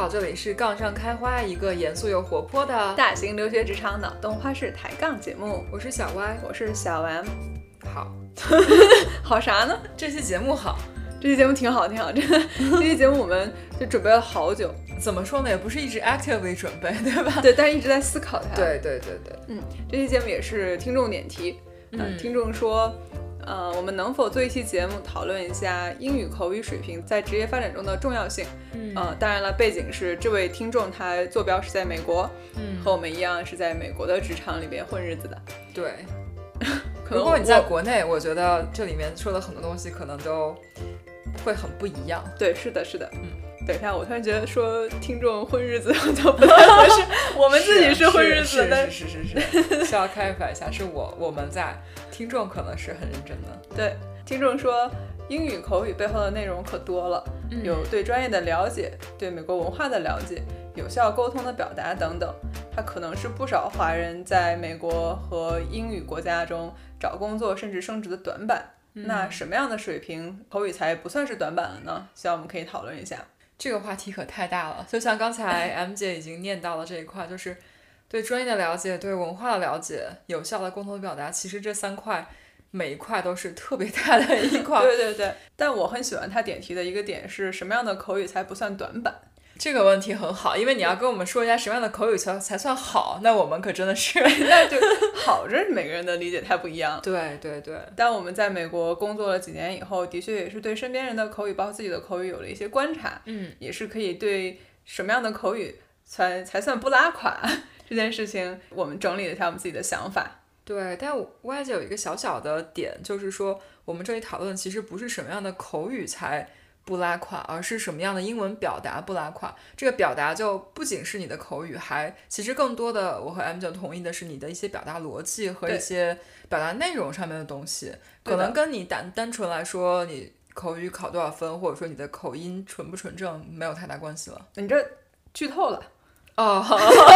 好，这里是杠上开花，一个严肃又活泼的大型留学职场脑洞花式抬杠节目。我是小歪，我是小 M。好，好啥呢？这期节目好，这期节目挺好，挺好。这 这期节目我们就准备了好久。怎么说呢？也不是一直 actively 准备，对吧？对，但是一直在思考它。对对对对，嗯，这期节目也是听众点题。嗯，听众说。呃，我们能否做一期节目讨论一下英语口语水平在职业发展中的重要性？嗯，当然了，背景是这位听众他坐标是在美国，嗯，和我们一样是在美国的职场里边混日子的。对，如果你在国内，我觉得这里面说的很多东西可能都会很不一样。对，是的，是的，嗯。等一下，我突然觉得说听众混日子就不太合适，我们自己是混日子的，是是是是，需要开发一下，是我我们在，听众可能是很认真的。对，听众说英语口语背后的内容可多了，有对专业的了解，对美国文化的了解，有效沟通的表达等等，它可能是不少华人在美国和英语国家中找工作甚至升职的短板。那什么样的水平口语才不算是短板了呢？希望我们可以讨论一下。这个话题可太大了，就像刚才 M 姐已经念到了这一块，就是对专业的了解、对文化的了解、有效的沟通表达，其实这三块每一块都是特别大的一块。对对对，但我很喜欢他点题的一个点是什么样的口语才不算短板？这个问题很好，因为你要跟我们说一下什么样的口语才才算好，那我们可真的是，那就好，这是每个人的理解太不一样。对对对，但我们在美国工作了几年以后，的确也是对身边人的口语，包括自己的口语有了一些观察，嗯，也是可以对什么样的口语才才算不拉垮这件事情，我们整理了一下我们自己的想法。对，但我外界有一个小小的点，就是说我们这里讨论其实不是什么样的口语才。不拉垮，而是什么样的英文表达不拉垮？这个表达就不仅是你的口语，还其实更多的，我和 M 九同意的是你的一些表达逻辑和一些表达内容上面的东西，可能跟你单单纯来说你口语考多少分，或者说你的口音纯不纯正没有太大关系了。你这剧透了哦，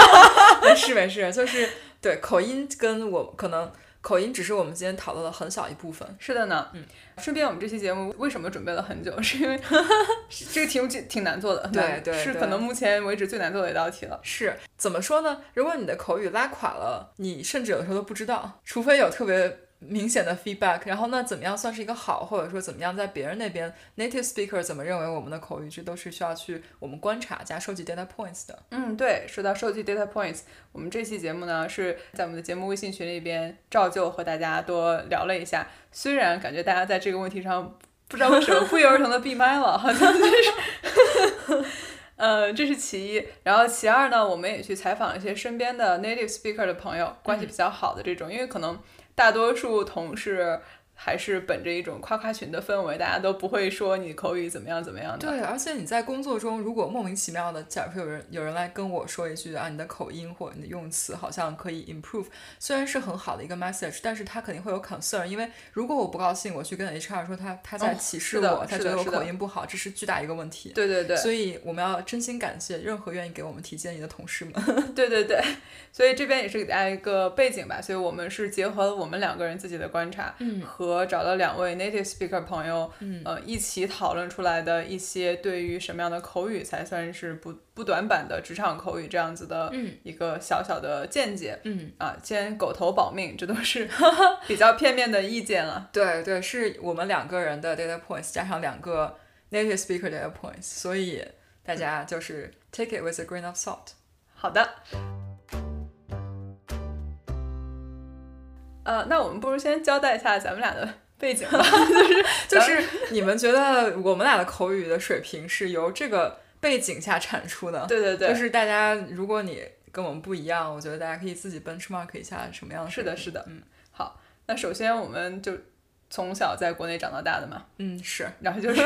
没事没事，就是对口音跟我可能。口音只是我们今天讨论的很小一部分。是的呢，嗯，顺便我们这期节目为什么准备了很久？是因为 这个题目挺挺难做的，对对，是可能目前为止最难做的一道题了。是怎么说呢？如果你的口语拉垮了，你甚至有的时候都不知道，除非有特别。明显的 feedback，然后那怎么样算是一个好，或者说怎么样在别人那边 native speaker 怎么认为我们的口语，这都是需要去我们观察加收集 data points 的。嗯，对，说到收集 data points，我们这期节目呢是在我们的节目微信群里边照旧和大家多聊了一下，虽然感觉大家在这个问题上不知道为什么不约而同的闭麦了，好像就是，呃，这是其一，然后其二呢，我们也去采访了一些身边的 native speaker 的朋友，关系比较好的这种，因为可能。大多数同事还是本着一种夸夸群的氛围，大家都不会说你口语怎么样怎么样的。对，而且你在工作中，如果莫名其妙的，假如说有人有人来跟我说一句啊，你的口音或者你的用词好像可以 improve，虽然是很好的一个 message，但是他肯定会有 concern，因为如果我不高兴，我去跟 HR 说他他在歧视我，他觉得我口音不好，这是巨大一个问题。对对对。所以我们要真心感谢任何愿意给我们提建议的同事们。对对对。所以这边也是给大家一个背景吧，所以我们是结合了我们两个人自己的观察，嗯，和找了两位。native speaker 朋友，呃，一起讨论出来的一些对于什么样的口语才算是不不短板的职场口语这样子的一个小小的见解，嗯啊，先狗头保命，这都是 比较片面的意见了。对对，是我们两个人的 data points 加上两个 native speaker data points，所以大家就是 take it with a grain of salt。好的。呃，那我们不如先交代一下咱们俩的。背景吧，就是就是 你们觉得我们俩的口语的水平是由这个背景下产出的？对对对，就是大家如果你跟我们不一样，我觉得大家可以自己 benchmark 一下什么样的。是的，是的，嗯，好，那首先我们就从小在国内长到大的嘛，嗯是，然后就是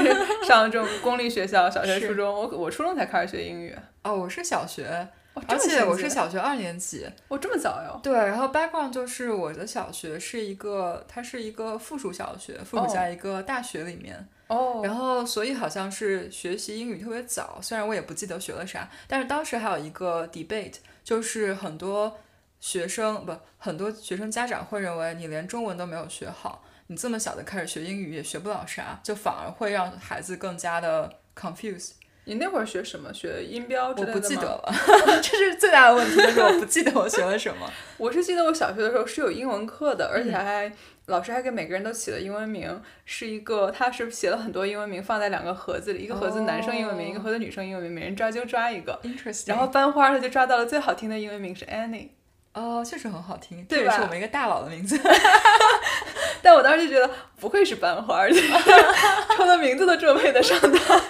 上这种公立学校，小学、初中，我我初中才开始学英语。哦，我是小学。而且我是小学二年级，哦，这么早哟。对，然后 background 就是我的小学是一个，它是一个附属小学，附属在一个大学里面。哦。然后，所以好像是学习英语特别早，虽然我也不记得学了啥，但是当时还有一个 debate，就是很多学生不，很多学生家长会认为你连中文都没有学好，你这么小的开始学英语也学不了啥，就反而会让孩子更加的 confused。你那会儿学什么？学音标之类的我不记得了，这是最大的问题，就是我不记得我学了什么。我是记得我小学的时候是有英文课的，而且嗯还、老师还给每个人都起了英文名，是一个他是写了很多英文名放在两个盒子里，一个盒子男生英文名，一个哦盒子女生英文名，每人抓就抓一个。Interesting。然后班花他就抓到了最好听的英文名是 Annie，哦，确实很好听，对吧是我们一个大佬的名字。但我当时就觉得不愧是班花，而且抽的名字都这么配得上他。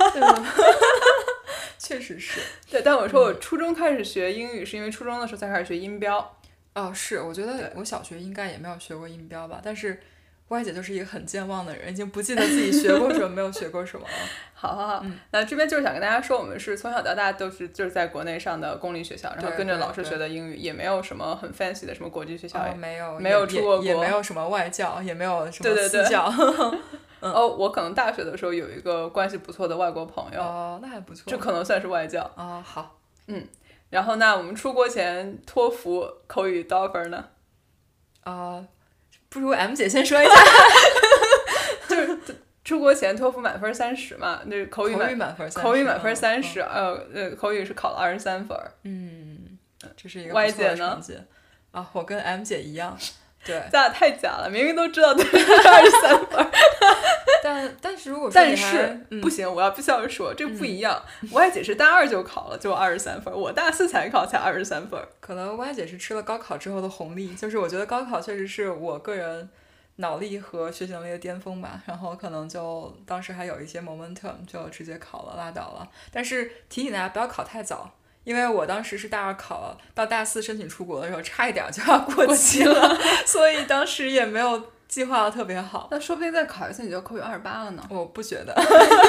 确实是。对，但我说我初中开始学英语，是因为初中的时候才开始学音标。哦，是，我觉得我小学应该也没有学过音标吧，但是 Y 姐就是一个很健忘的人，已经不记得自己学过什么，没有学过什么了。好 好好，嗯那这边就是想跟大家说，我们是从小到大都是就是在国内上的公立学校，然后对对跟着老师学的英语，也没有什么很 fancy 的什么国际学校。哦，没有，没有出过也，也没有什么外教，也没有什么对对对私教。嗯哦，我可能大学的时候有一个关系不错的外国朋友，哦，那还不错。这可能算是外教。哦，好，嗯然后那我们出国前托福口语多少分呢？呃，不如 M 姐先说一下。就是出国前托福满分三十嘛，那口语口语满分30，口语满分嗯三十，呃呃，口语是考了二十三分。嗯，这是一个的姐呢？成绩。啊，我跟 M 姐一样，对，咱俩太假了，明明都知道对二十三分儿，但但是如果说但是、嗯不行，我要必须要说这不一样。我爱姐是大二就考了，就二十三分儿，我大四才考才二十三分儿。可能 Y 姐是吃了高考之后的红利，就是我觉得高考确实是我个人脑力和学习能力的巅峰吧，然后可能就当时还有一些 momentum，就直接考了拉倒了。但是提醒大家不要考太早，因为我当时是大二考了，到大四申请出国的时候差一点就要过期了，所以当时也没有计划的特别好。那说不定再考一次你就扣于二十八了呢。我不觉得，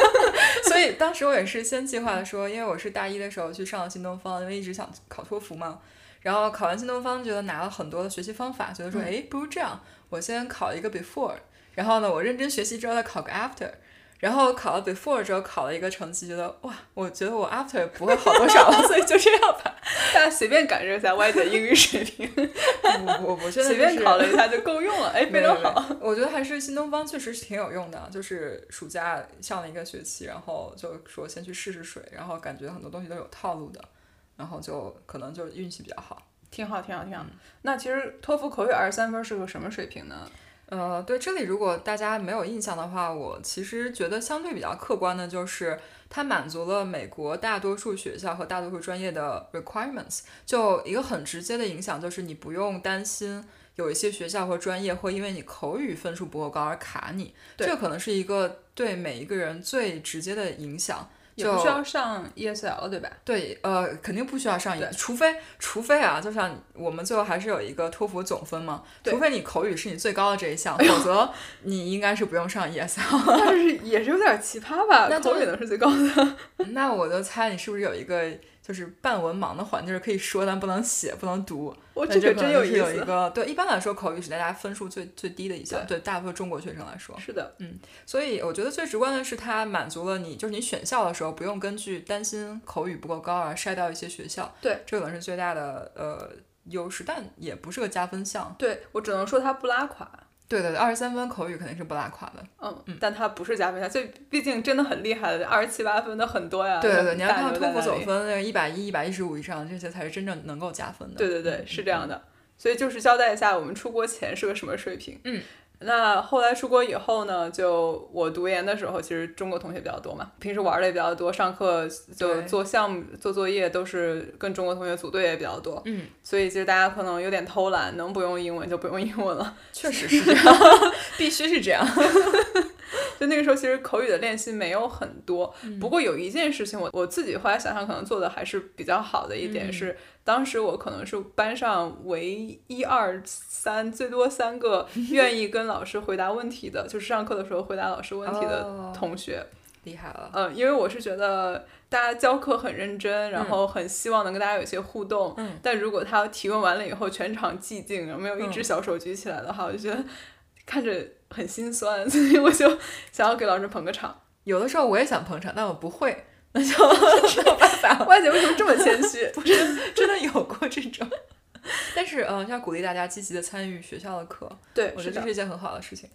所以当时我也是先计划的说，因为我是大一的时候去上了新东方，因为一直想考托福嘛。然后考完新东方，觉得拿了很多的学习方法，觉得说，哎，不如这样，我先考一个 before，然后呢，我认真学习之后再考个 after。然后考了 before 之后考了一个成绩，觉得哇，我觉得我 after 不会好多少了，所以就这样吧。大家随便感受一下 Y 姐英语水平，我我我真的随便考了一下就够用了，哎，非常好。好。我觉得还是新东方确实是挺有用的，就是暑假上了一个学期，然后就说先去试试水，然后感觉很多东西都有套路的，然后就可能就运气比较好。挺好，挺好，挺好。嗯那其实托福口语二十三分是个什么水平呢？呃，对，这里如果大家没有印象的话，我其实觉得相对比较客观的就是它满足了美国大多数学校和大多数专业的 requirements。就一个很直接的影响就是你不用担心有一些学校和专业会因为你口语分数不够高而卡你，这个可能是一个对每一个人最直接的影响。就也不需要上 ESL 对吧？对，呃，肯定不需要上对一，除非除非啊，就像我们最后还是有一个托福总分嘛，除非你口语是你最高的这一项，否则 你应该是不用上 ESL。那这是也是有点奇葩吧？那就口语能是最高的。那我就猜你是不是有一个就是半文盲的环，就是可以说但不能写、不能读。我那这个真有意可能是有一。个对，一般来说口语是大家分数最最低的一项，对大部分中国学生来说。是的，嗯所以我觉得最直观的是它满足了你，就是你选校的时候不用根据担心口语不够高而筛掉一些学校。对，这可能是最大的呃优势，但也不是个加分项。对我只能说它不拉垮。对对对，二十三分口语肯定是不拉垮的。嗯嗯，但它不是加分项，就毕竟真的很厉害的，二十七八分的很多呀。对对对，你要看托福总分那个一百一、一百一十五以上，这些才是真正能够加分的。对对对，是这样的。所以就是交代一下我们出国前是个什么水平。嗯。那后来出国以后呢？就我读研的时候，其实中国同学比较多嘛，平时玩的也比较多，上课就做项目、做作业都是跟中国同学组队也比较多。嗯，所以其实大家可能有点偷懒，能不用英文就不用英文了。确实是 这样，必须是这样。就那个时候，其实口语的练习没有很多。不过有一件事情我，我自己后来想想，可能做的还是比较好的一点嗯是，当时我可能是班上唯一二三最多三个 愿意跟老师回答问题的，就是上课的时候回答老师问题的哦同学。厉害了。嗯，因为我是觉得大家教课很认真，然后很希望能跟大家有一些互动。嗯但如果他提问完了以后全场寂静，没有一只嗯小手举起来的话，我就觉得看着很心酸，所以我就想要给老师捧个场。有的时候我也想捧场，但我不会，那就 没有办法。外姐为什么这么谦虚？不是真的有过这种。但是，嗯、要鼓励大家积极的参与学校的课，对，我觉得这是一件很好的事情。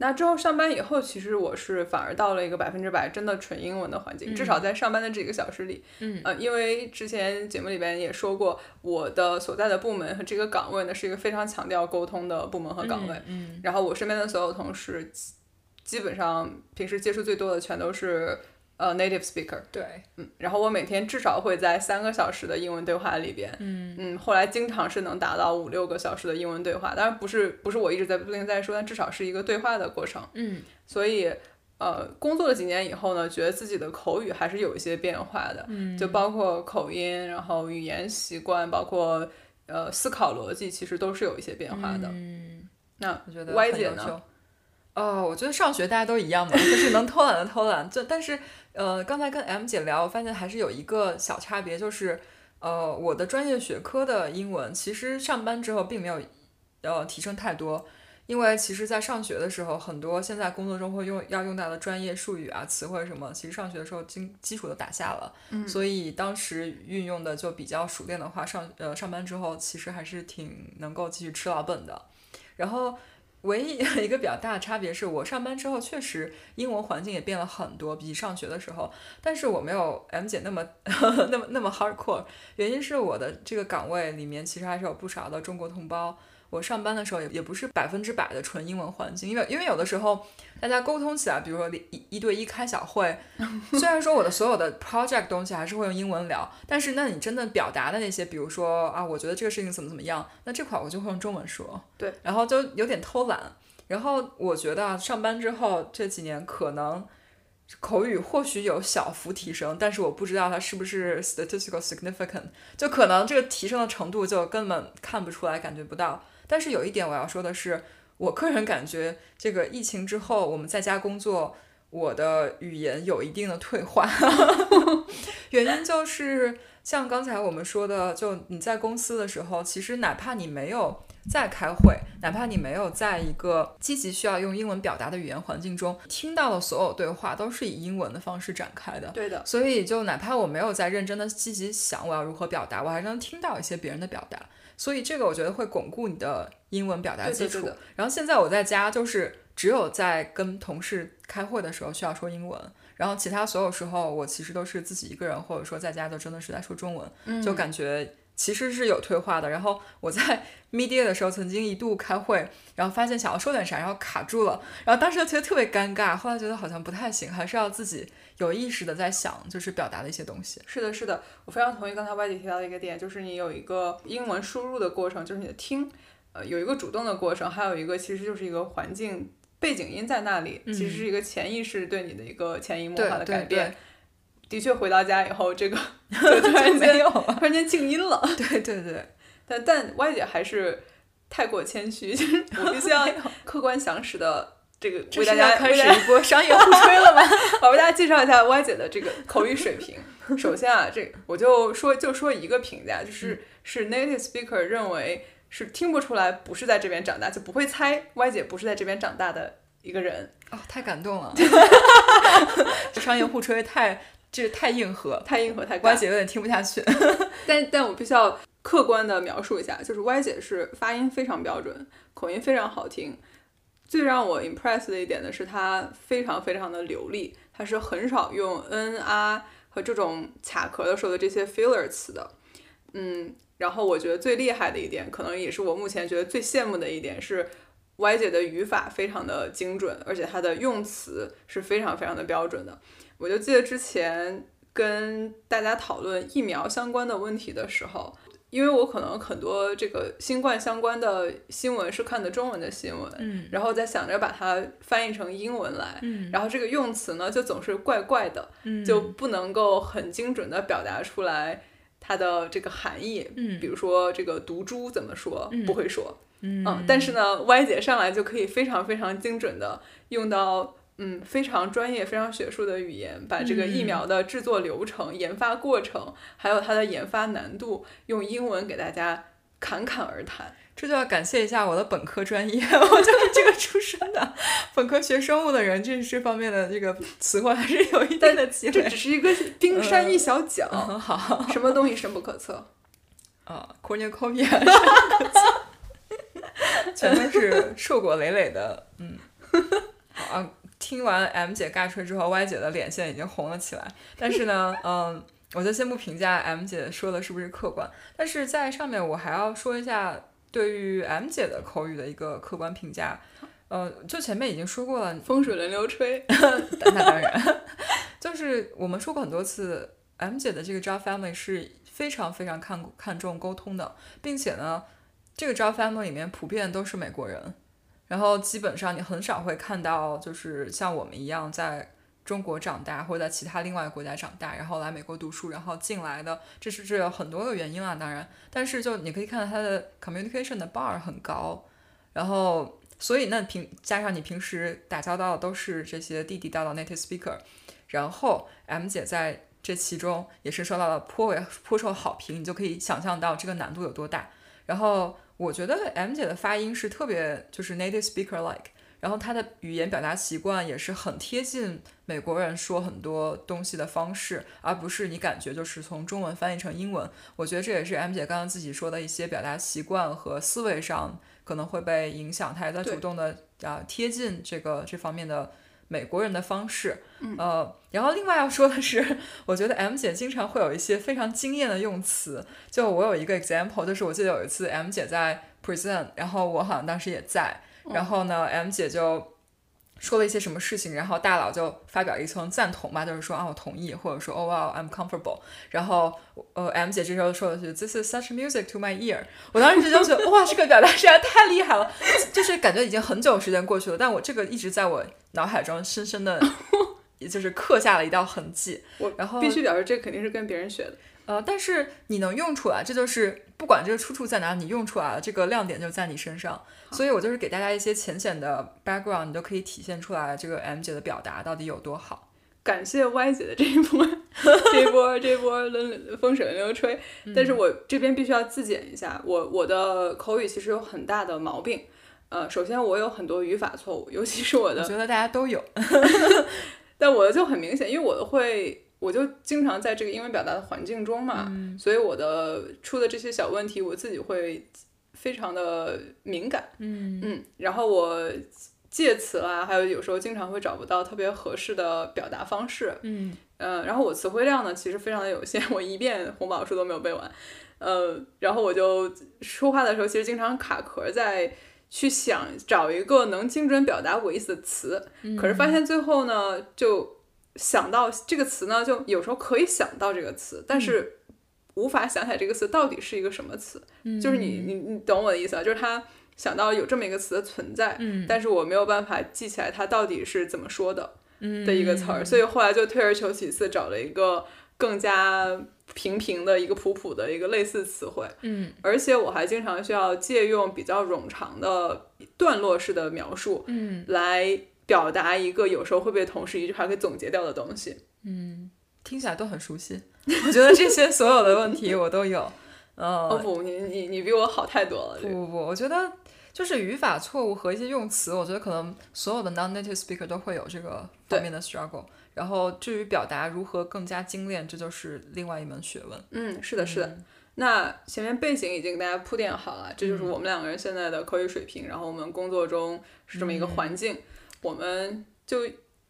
那之后上班以后，其实我是反而到了一个百分之百真的纯英文的环境，至少在上班的这几个小时里，嗯。呃，因为之前节目里边也说过，我的所在的部门和这个岗位呢是一个非常强调沟通的部门和岗位，嗯。然后我身边的所有同事，基基本上平时接触最多的全都是呃 native speaker，对，嗯，然后我每天至少会在三个小时的英文对话里边，嗯嗯，后来经常是能达到五六个小时的英文对话，当然不是不是我一直在不停在说，但至少是一个对话的过程。嗯所以，呃，工作了几年以后呢，觉得自己的口语还是有一些变化的，嗯就包括口音，然后语言习惯，包括呃思考逻辑，其实都是有一些变化的。嗯，那我觉得 Y 姐呢？哦，我觉得上学大家都一样嘛，就是能偷懒的偷懒。就但是呃，刚才跟 M 姐聊，我发现还是有一个小差别，就是呃，我的专业学科的英文其实上班之后并没有呃提升太多。因为其实，在上学的时候，很多现在工作中会用要用到的专业术语啊、词汇什么，其实上学的时候基基础都打下了，嗯所以当时运用的就比较熟练的话，上呃上班之后其实还是挺能够继续吃老本的。然后唯一 一个比较大的差别是我上班之后确实英文环境也变了很多，比上学的时候，但是我没有 M 姐那么 那么那么 hardcore，原因是我的这个岗位里面其实还是有不少的中国同胞。我上班的时候也也不是百分之百的纯英文环境，因为因为有的时候大家沟通起来，比如说一一对一开小会，虽然说我的所有的 project 东西还是会用英文聊，但是那你真的表达的那些，比如说啊，我觉得这个事情怎么怎么样，那这块我就会用中文说，对，然后就有点偷懒。然后我觉得啊，上班之后这几年可能口语或许有小幅提升，但是我不知道它是不是 statistical significant，就可能这个提升的程度就根本看不出来，感觉不到。但是有一点我要说的是，我个人感觉这个疫情之后，我们在家工作，我的语言有一定的退化，原因就是像刚才我们说的，就你在公司的时候，其实哪怕你没有在开会，哪怕你没有在一个积极需要用英文表达的语言环境中，听到的所有对话都是以英文的方式展开的。对的，所以，就哪怕我没有在认真的积极想我要如何表达，我还是能听到一些别人的表达。所以，这个我觉得会巩固你的英文表达基础。对的对然后现在我在家就是只有在跟同事开会的时候需要说英文，然后其他所有时候我其实都是自己一个人，或者说在家就真的是在说中文，嗯就感觉其实是有退化的。然后我在 media 的时候曾经一度开会，然后发现想要说点啥，然后卡住了，然后当时就觉得特别尴尬，后来觉得好像不太行，还是要自己有意识的在想，就是表达的一些东西。是的，是的，我非常同意刚才外姐提到的一个点，就是你有一个英文输入的过程，就是你的听，呃，有一个主动的过程，还有一个其实就是一个环境背景音在那里，其实是一个潜意识对你的一个潜移默化的改变。的确，回到家以后，这个 就突然没间有了。突然间静音了。对对对，但但歪姐还是太过谦虚，就是我必须要客观详实的这个为大家开始一波商业互吹了吧？我为大家介绍一下歪姐的这个口语水平。首先啊，这我就说就说一个评价，就是是 native speaker 认为是听不出来不是在这边长大，就不会猜歪姐不是在这边长大的一个人，哦，太感动了！这商业互吹太这太硬核，太硬核太关尬。姐有点听不下去。但但我必须要客观的描述一下，就是 Y 姐是发音非常标准，口音非常好听。最让我 impress 的一点呢，是她非常非常的流利，她是很少用 n 啊和这种卡壳的时候的这些 filler 词的。嗯，然后我觉得最厉害的一点，可能也是我目前觉得最羡慕的一点是。Y 姐的语法非常的精准，而且她的用词是非常非常的标准的。我就记得之前跟大家讨论疫苗相关的问题的时候，因为我可能很多这个新冠相关的新闻是看的中文的新闻，嗯然后在想着把它翻译成英文来，嗯然后这个用词呢就总是怪怪的，嗯就不能够很精准的表达出来它的这个含义。嗯比如说这个毒株怎么说，嗯不会说，嗯嗯，但是呢，Y 姐上来就可以非常非常精准的用到嗯非常专业、非常学术的语言，把这个疫苗的制作流程、研发过程，还有它的研发难度，用英文给大家侃侃而谈。这就要感谢一下我的本科专业，我就是这个出身的。本科学生物的人，这这方面的这个词汇还是有一定的积累这只。是一个冰山一小角，嗯，好什么东西深不可测。啊，cornucopia，全都是硕果累累的，嗯，好啊，听完 M 姐尬吹之后，Y 姐的脸现在已经红了起来。但是呢，嗯，我就先不评价 M 姐说的是不是客观，但是在上面我还要说一下对于 M 姐的口语的一个客观评价。呃，就前面已经说过了，风水轮流吹，那当然，就是我们说过很多次，M 姐的这个 job family 是非常非常看看重沟通的，并且呢，这个 job family 里面普遍都是美国人，然后基本上你很少会看到就是像我们一样在中国长大或者在其他另外国家长大，然后来美国读书，然后进来的，这是这有很多个原因啊，当然，但是就你可以看到他的 communication 的 bar 很高，然后。所以那平加上你平时打交道都是这些地地道道 native speaker，然后 M 姐在这其中也是受到了颇为颇受好评，你就可以想象到这个难度有多大。然后我觉得 M 姐的发音是特别就是 native speaker like，然后她的语言表达习惯也是很贴近美国人说很多东西的方式，而不是你感觉就是从中文翻译成英文。我觉得这也是 M 姐刚刚自己说的一些表达习惯和思维上。可能会被影响，她也在主动的啊贴近这个这方面的美国人的方式，呃，然后另外要说的是，我觉得 M 姐经常会有一些非常惊艳的用词，就我有一个 example，就是我记得有一次 M 姐在 present，然后我好像当时也在，然后呢 M 姐就。说了一些什么事情，然后大佬就发表一层赞同吧，就是说啊，我同意，或者说哦哇，I'm comfortable。然后呃，M 姐这时候说的是 This is such music to my ear。我当时就觉得哇，这个表达实在太厉害了，就是感觉已经很久时间过去了，但我这个一直在我脑海中深深的，也就是刻下了一道痕迹。我然后必须表示，这肯定是跟别人学的。呃，但是你能用出来，这就是不管这个出处在哪，你用出来了，这个亮点就在你身上。所以我就是给大家一些浅显的 background，你都可以体现出来这个 M 姐的表达到底有多好。感谢 Y 姐的这一波，这一波这一波轮风水轮流吹。但是我这边必须要自检一下，我我的口语其实有很大的毛病。呃，首先我有很多语法错误，尤其是我的，我觉得大家都有，但我的就很明显，因为我的会。我就经常在这个英文表达的环境中嘛，所以我的出的这些小问题，我自己会非常的敏感。嗯嗯，然后我介词啦，还有有时候经常会找不到特别合适的表达方式。嗯嗯，然后我词汇量呢，其实非常的有限，我一遍红宝书都没有背完。呃，然后我就说话的时候，其实经常卡壳，在去想找一个能精准表达我意思的词，可是发现最后呢，就。想到这个词呢，就有时候可以想到这个词，但是无法想起来这个词到底是一个什么词。就是你你你懂我的意思啊？就是他想到有这么一个词的存在，但是我没有办法记起来它到底是怎么说的的一个词儿，所以后来就退而求其次，找了一个更加平平的一个普普的一个类似词汇。嗯，而且我还经常需要借用比较冗长的段落式的描述，嗯，来。表达一个有时候会被同事一句话给总结掉的东西，嗯，听起来都很熟悉。我觉得这些所有的问题我都有。呃哦不，你你你比我好太多了。不不不，我觉得就是语法错误和一些用词，我觉得可能所有的 non-native speaker 都会有这个方面的 struggle。然后至于表达如何更加精炼，这就是另外一门学问。嗯，是的，是的。那前面背景已经给大家铺垫好了，这就是我们两个人现在的口语水平。然后我们工作中是这么一个环境。我们就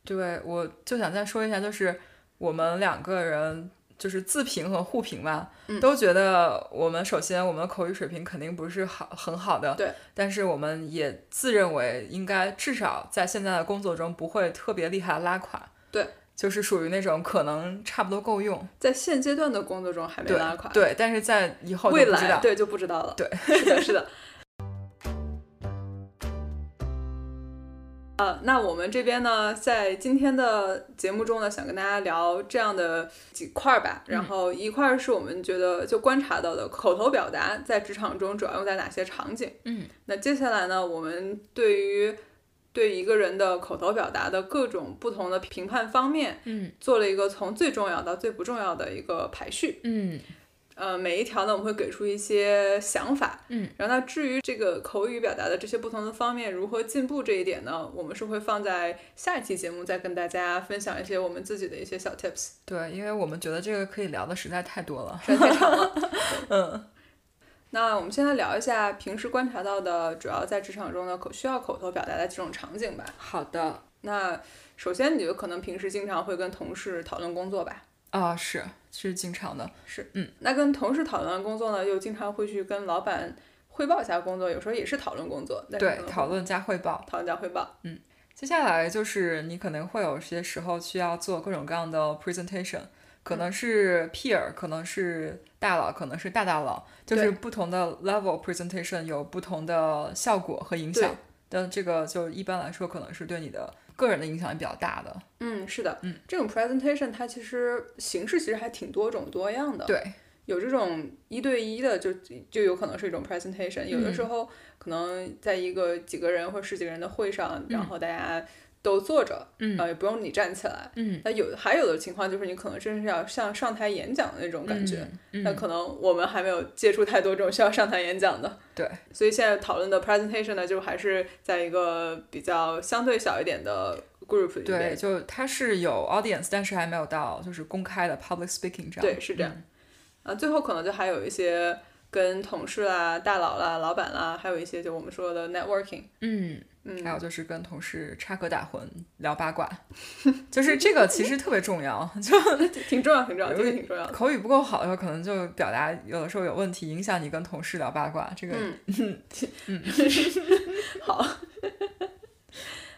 对我就想再说一下，就是我们两个人就是自评和互评嘛，都觉得我们首先我们的口语水平肯定不是好很好的，对，但是我们也自认为应该至少在现在的工作中不会特别厉害拉垮，对，就是属于那种可能差不多够用，在现阶段的工作中还没拉垮，对，但是在以后未来对就不知道了，对，是的，是的。呃，那我们这边呢，在今天的节目中呢，想跟大家聊这样的几块儿吧。然后一块儿是我们觉得就观察到的口头表达在职场中主要用在哪些场景。嗯，那接下来呢，我们对于对一个人的口头表达的各种不同的评判方面，嗯，做了一个从最重要到最不重要的一个排序。嗯。呃，每一条呢，我们会给出一些想法，嗯，然后那至于这个口语表达的这些不同的方面如何进步这一点呢，我们是会放在下一期节目再跟大家分享一些我们自己的一些小 tips。对，因为我们觉得这个可以聊的实在太多了，实在太长了。嗯，那我们现在聊一下平时观察到的，主要在职场中的口需要口头表达的几种场景吧。好的。那首先，你就可能平时经常会跟同事讨论工作吧？啊，是是经常的，是嗯。那跟同事讨论工作呢，又经常会去跟老板汇报一下工作，有时候也是讨论工作。对，讨论加汇报。讨论加汇报。嗯。接下来就是你可能会有些时候需要做各种各样的 presentation。可能是 peer，可能是大佬，可能是大大佬，就是不同的 level presentation 有不同的效果和影响。但这个就一般来说，可能是对你的个人的影响也比较大的。嗯，是的，嗯，这种 presentation 它其实形式其实还挺多种多样的。对，有这种一对一的，就就有可能是一种 presentation。有的时候可能在一个几个人或十几个人的会上，然后大家。都坐着，嗯，也不用你站起来，嗯，那有还有的情况就是你可能真是要像上台演讲的那种感觉，那可能我们还没有接触太多这种需要上台演讲的，对，所以现在讨论的 presentation 呢，就还是在一个比较相对小一点的 group 里面，对，就它是有 audience，但是还没有到就是公开的 public speaking 这样，对，是这样，啊，最后可能就还有一些跟同事啦、大佬啦、老板啦，还有一些就我们说的 networking，嗯。嗯，还有就是跟同事插科打诨、聊八卦，就是这个其实特别重要，就 挺重要、挺重要，这个挺重要。口语不够好的时候，可能就表达有的时候有问题，影响你跟同事聊八卦。这个，嗯嗯，好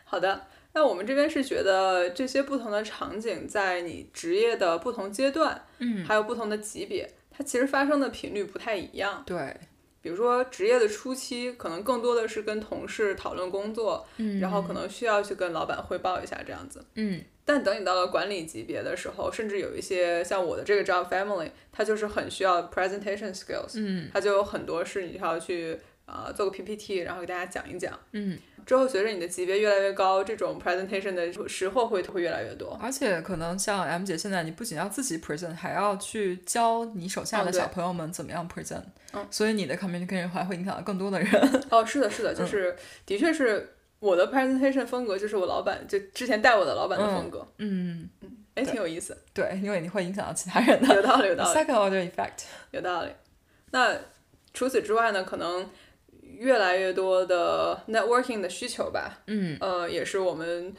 好的。那我们这边是觉得这些不同的场景，在你职业的不同阶段，嗯，还有不同的级别，它其实发生的频率不太一样。对。比如说职业的初期，可能更多的是跟同事讨论工作，嗯，然后可能需要去跟老板汇报一下这样子，嗯。但等你到了管理级别的时候，甚至有一些像我的这个 job family，它就是很需要 presentation skills，嗯，它就有很多是你需要去啊做个 PPT，然后给大家讲一讲，嗯。之后随着你的级别越来越高，这种 presentation 的时候会会越来越多。而且可能像 M 姐现在，你不仅要自己 present，还要去教你手下的小朋友们怎么样 present。嗯。所以你的 communication 还会影响到更多的人。哦，是的，是的，就是的确是我的 presentation 风格，就是我老板就之前带我的老板的风格。嗯嗯。哎，挺有意思。对，因为你会影响到其他人的。有道理，有道理。Second order effect。有道理。那除此之外呢？可能。越来越多的 networking 的需求吧，嗯，呃，也是我们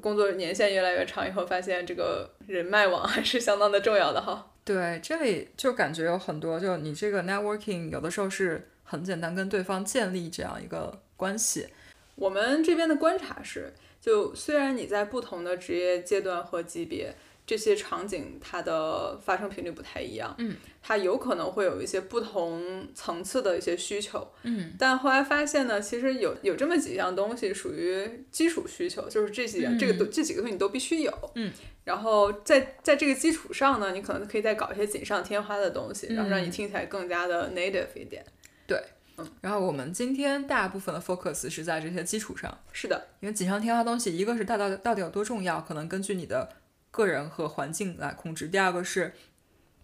工作年限越来越长以后，发现这个人脉网还是相当的重要的哈。对，这里就感觉有很多，就你这个 networking 有的时候是很简单，跟对方建立这样一个关系。我们这边的观察是，就虽然你在不同的职业阶段和级别。这些场景它的发生频率不太一样，嗯，它有可能会有一些不同层次的一些需求，嗯，但后来发现呢，其实有有这么几样东西属于基础需求，就是这几样，这个都这几个东西你都必须有，嗯，然后在在这个基础上呢，你可能可以再搞一些锦上添花的东西，然后让你听起来更加的 native 一点，对，嗯，然后我们今天大部分的 focus 是在这些基础上，是的，因为锦上添花东西，一个是到到到底有多重要，可能根据你的。个人和环境来控制。第二个是，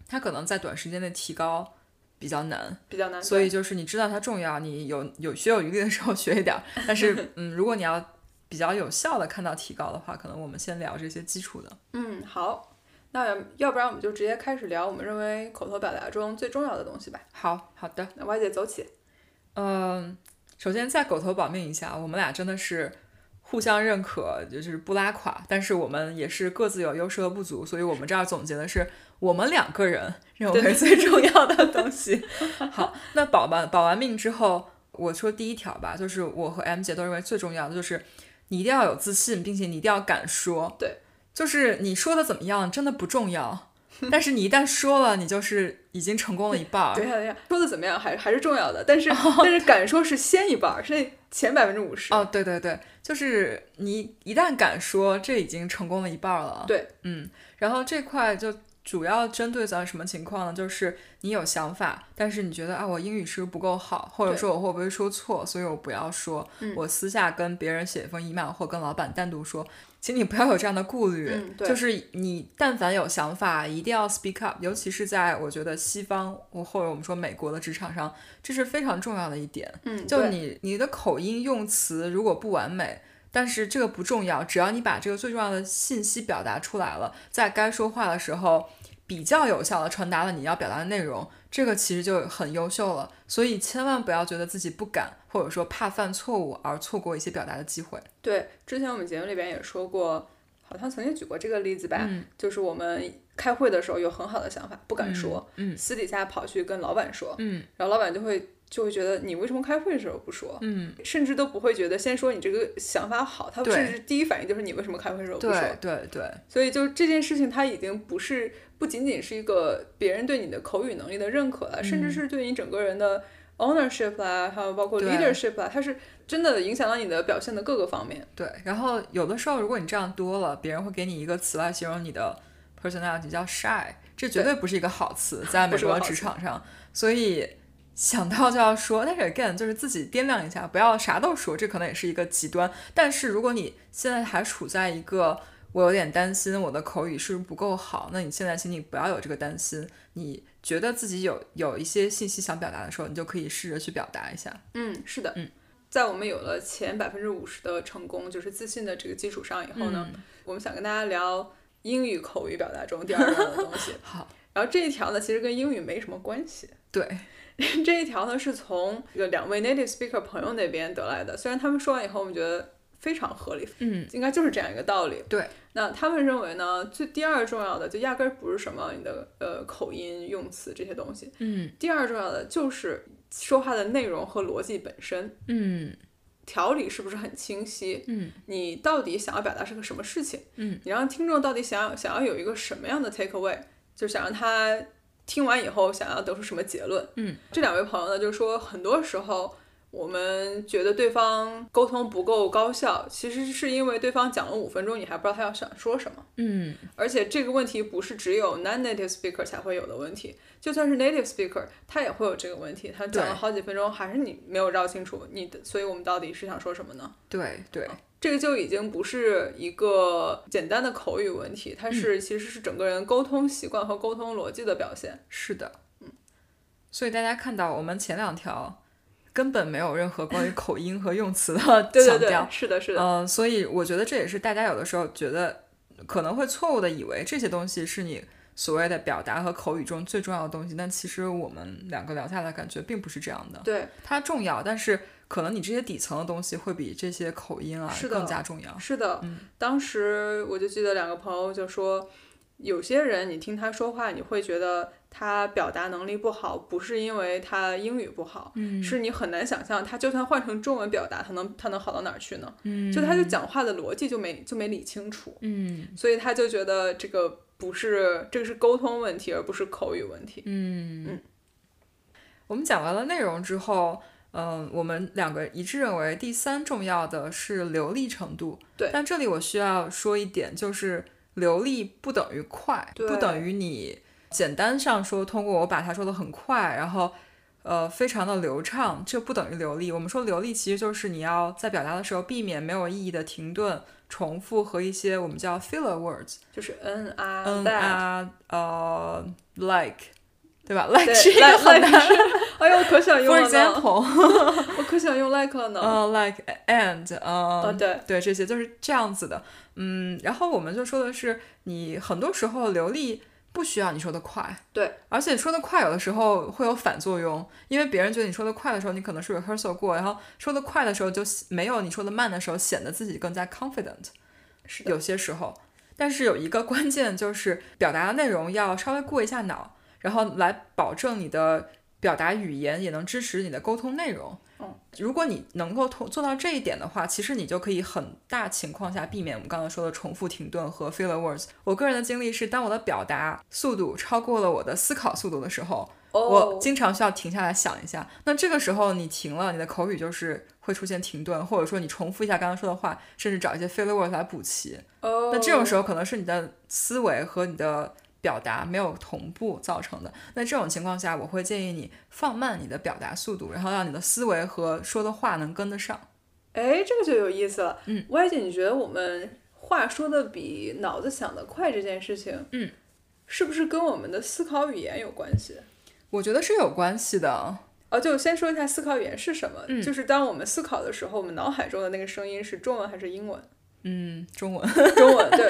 它可能在短时间内提高比较难，比较难。所以就是你知道它重要，你有有学有余力的时候学一点。但是，嗯，如果你要比较有效的看到提高的话，可能我们先聊这些基础的。嗯，好。那要不然我们就直接开始聊我们认为口头表达中最重要的东西吧。好好的，那歪姐走起。嗯，首先在口头保命一下，我们俩真的是。互相认可就是不拉垮，但是我们也是各自有优势和不足，所以我们这儿总结的是我们两个人认为最重要的 东西。好，那保完保完命之后，我说第一条吧，就是我和 M 姐都认为最重要的就是你一定要有自信，并且你一定要敢说。对，就是你说的怎么样真的不重要，但是你一旦说了，你就是已经成功了一半。对呀对呀，说的怎么样还还是重要的，但是 但是敢说是先一半，是前百分之五十。哦，对对对。就是你一旦敢说，这已经成功了一半了。对，嗯，然后这块就主要针对咱什么情况呢？就是你有想法，但是你觉得啊，我英语是不是不够好，或者说我会不会说错，所以我不要说。我私下跟别人写一封 email 或跟老板单独说。请你不要有这样的顾虑，就是你但凡有想法，一定要 speak up，尤其是在我觉得西方或者我们说美国的职场上，这是非常重要的一点。嗯，就你你的口音用词如果不完美，但是这个不重要，只要你把这个最重要的信息表达出来了，在该说话的时候比较有效的传达了你要表达的内容。这个其实就很优秀了。所以千万不要觉得自己不敢，或者说怕犯错误而错过一些表达的机会。对，之前我们节目里边也说过，好像曾经举过这个例子吧，就是我们开会的时候有很好的想法，不敢说，嗯私底下跑去跟老板说，嗯然后老板就会就会觉得你为什么开会的时候不说，嗯，甚至都不会觉得先说你这个想法好，他甚至第一反应就是你为什么开会的时候不说，对对对，所以就这件事情，他已经不是不仅仅是一个别人对你的口语能力的认可了，甚至是对你整个人的 ownership 啦，还有包括 leadership 啦，它是真的影响到你的表现的各个方面。对，然后有的时候，如果你这样多了，别人会给你一个词来形容你的 personality，叫 shy，这绝对不是一个好词，在美国职场上。所以想到就要说，但是 again 就是自己掂量一下，不要啥都说，这可能也是一个极端。但是如果你现在还处在一个我有点担心我的口语是不是不够好，那你现在请你不要有这个担心。你觉得自己有有一些信息想表达的时候，你就可以试着去表达一下。嗯，是的，嗯，在我们有了前百分之五十的成功，就是自信的这个基础上以后呢，嗯我们想跟大家聊英语口语表达中第二重要的东西。好，然后这一条呢，其实跟英语没什么关系。对，这一条呢是从这个两位 native speaker 朋友那边得来的，虽然他们说完以后，我们觉得非常合理，嗯，应该就是这样一个道理。对，那他们认为呢，最第二重要的就压根儿不是什么你的呃口音、用词这些东西，嗯第二重要的就是说话的内容和逻辑本身，嗯条理是不是很清晰？嗯你到底想要表达是个什么事情？嗯，你让听众到底想要想要有一个什么样的 take away，就想让他听完以后想要得出什么结论？嗯，这两位朋友呢就是说，很多时候我们觉得对方沟通不够高效，其实是因为对方讲了五分钟，你还不知道他要想说什么。嗯而且这个问题不是只有 non-native speaker 才会有的问题，就算是 native speaker，他也会有这个问题。他讲了好几分钟，还是你没有绕清楚你的，所以我们到底是想说什么呢？对对。这个就已经不是一个简单的口语问题，它是其实是整个人沟通习惯和沟通逻辑的表现。是的，嗯，所以大家看到我们前两条根本没有任何关于口音和用词的 对对对强调，，是的，是的，嗯、所以我觉得这也是大家有的时候觉得可能会错误的以为这些东西是你所谓的表达和口语中最重要的东西，但其实我们两个聊下来感觉并不是这样的，对，它重要，但是可能你这些底层的东西会比这些口音啊更加重要。是的。嗯。当时我就记得两个朋友就说，有些人你听他说话，你会觉得他表达能力不好，不是因为他英语不好，嗯。是你很难想象他就算换成中文表达，他能他能好到哪儿去呢？嗯就他就讲话的逻辑就没就没理清楚，嗯。所以他就觉得这个不是这个是沟通问题，而不是口语问题。嗯。嗯，我们讲完了内容之后，嗯、我们两个一致认为第三重要的是流利程度。对。但这里我需要说一点，就是流利不等于快，不等于你简单上说通过我把它说的很快，然后。呃，非常的流畅，这不等于流利。我们说流利其实就是你要在表达的时候避免没有意义的停顿、重复和一些我们叫 filler words，就是 n 啊嗯啊呃 like，对吧？like 对是一个 like 很 like 难是，哎呦，我可想用，example，我可想用 like 了呢。呃、l i k e and，呃、哦，对，对，这些就是这样子的。嗯，然后我们就说的是，你很多时候流利不需要你说的快，对，而且说的快有的时候会有反作用，因为别人觉得你说的快的时候，你可能是 rehearsal 过，然后说的快的时候就没有你说的慢的时候显得自己更加 confident。是，有些时候，但是有一个关键就是表达的内容要稍微过一下脑，然后来保证你的表达语言也能支持你的沟通内容。嗯，如果你能够做做到这一点的话，其实你就可以很大情况下避免我们刚才说的重复停顿和 filler words。我个人的经历是，当我的表达速度超过了我的思考速度的时候，我哦，经常需要停下来想一下。那这个时候你停了，你的口语就是会出现停顿，或者说你重复一下刚刚说的话，甚至找一些 filler words 来补齐。哦，那这种时候可能是你的思维和你的表达没有同步造成的。那这种情况下，我会建议你放慢你的表达速度，然后让你的思维和说的话能跟得上。哎，这个就有意思了。嗯歪姐，你觉得我们话说的比脑子想的快这件事情，嗯，是不是跟我们的思考语言有关系？我觉得是有关系的。哦，就先说一下思考语言是什么。嗯就是当我们思考的时候，我们脑海中的那个声音是中文还是英文？嗯，中文。中文对，